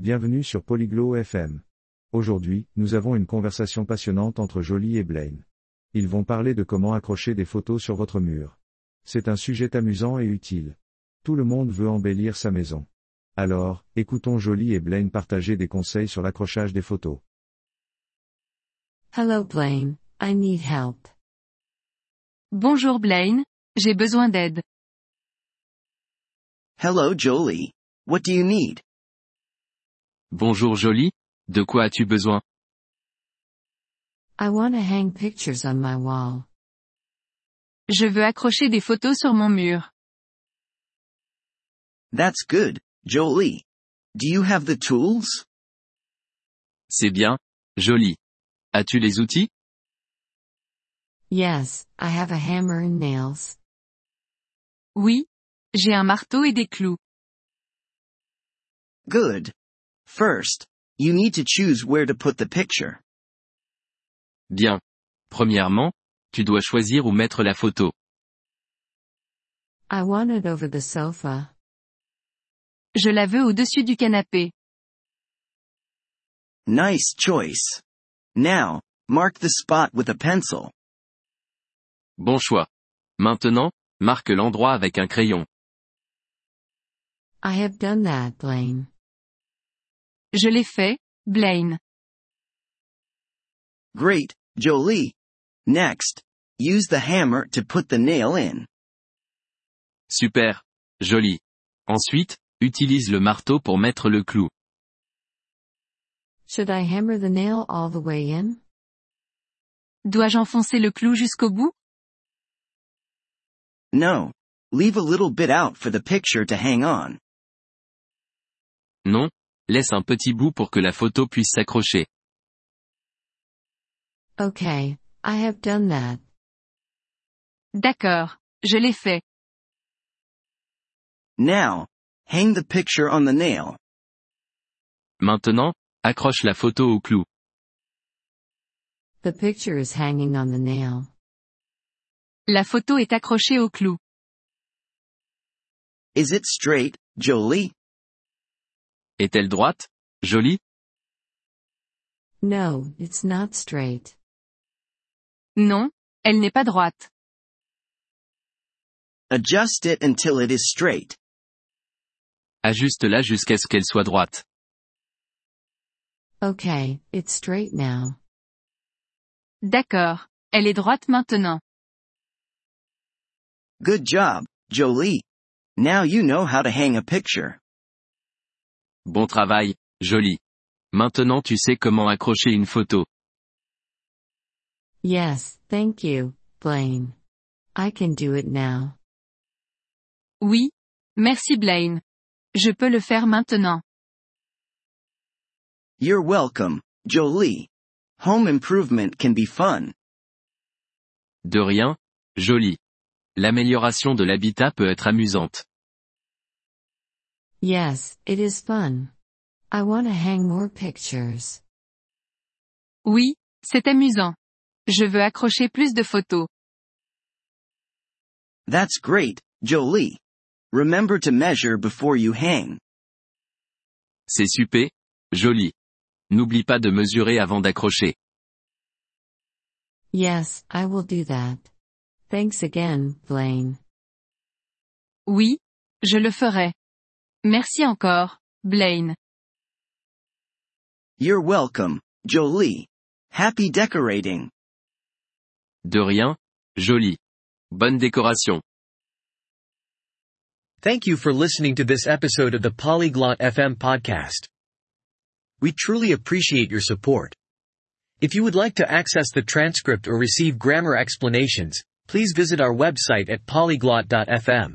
Bienvenue sur Polyglot FM. Aujourd'hui, nous avons une conversation passionnante entre Jolie et Blaine. Ils vont parler de comment accrocher des photos sur votre mur. C'est un sujet amusant et utile. Tout le monde veut embellir sa maison. Alors, écoutons Jolie et Blaine partager des conseils sur l'accrochage des photos. Hello Blaine, I need help. Bonjour Blaine, j'ai besoin d'aide. Hello Jolie. What do you need? Bonjour Jolie, de quoi as-tu besoin? I want to hang pictures on my wall. Je veux accrocher des photos sur mon mur. That's good, Jolie. Do you have the tools? C'est bien, Jolie. As-tu les outils? Yes, I have a hammer and nails. Oui, j'ai un marteau et des clous. Good. First, you need to choose where to put the picture. Bien. Premièrement, tu dois choisir où mettre la photo. I want it over the sofa. Je la veux au-dessus du canapé. Nice choice. Now, mark the spot with a pencil. Bon choix. Maintenant, marque l'endroit avec un crayon. I have done that, Blaine. Je l'ai fait, Blaine. Great, Jolie. Next, use the hammer to put the nail in. Super. Joli. Ensuite, utilise le marteau pour mettre le clou. Should I hammer the nail all the way in? Dois-je enfoncer le clou jusqu'au bout? No. Leave a little bit out for the picture to hang on. Non, laisse un petit bout pour que la photo puisse s'accrocher. Okay, I have done that. D'accord, je l'ai fait. Now, hang the picture on the nail. Maintenant, accroche la photo au clou. The picture is hanging on the nail. La photo est accrochée au clou. Is it straight, Jolie? Est-elle droite? Jolie? No, it's not straight. Non, elle n'est pas droite. Adjust it until it is straight. Ajuste-la jusqu'à ce qu'elle soit droite. Okay, it's straight now. D'accord, elle est droite maintenant. Good job, Jolie. Now you know how to hang a picture. Bon travail, Jolie. Maintenant tu sais comment accrocher une photo. Yes, thank you, Blaine. I can do it now. Oui, merci Blaine. Je peux le faire maintenant. You're welcome, Jolie. Home improvement can be fun. De rien, Jolie. L'amélioration de l'habitat peut être amusante. Yes, it is fun. I want to hang more pictures. Oui, c'est amusant. Je veux accrocher plus de photos. That's great, Jolie. Remember to measure before you hang. C'est super, Jolie. N'oublie pas de mesurer avant d'accrocher. Yes, I will do that. Thanks again, Blaine. Oui, je le ferai. Merci encore, Blaine. You're welcome, Jolie. Happy decorating. De rien, Jolie. Bonne décoration. Thank you for listening to this episode of the Polyglot FM podcast. We truly appreciate your support. If you would like to access the transcript or receive grammar explanations, please visit our website at polyglot.fm.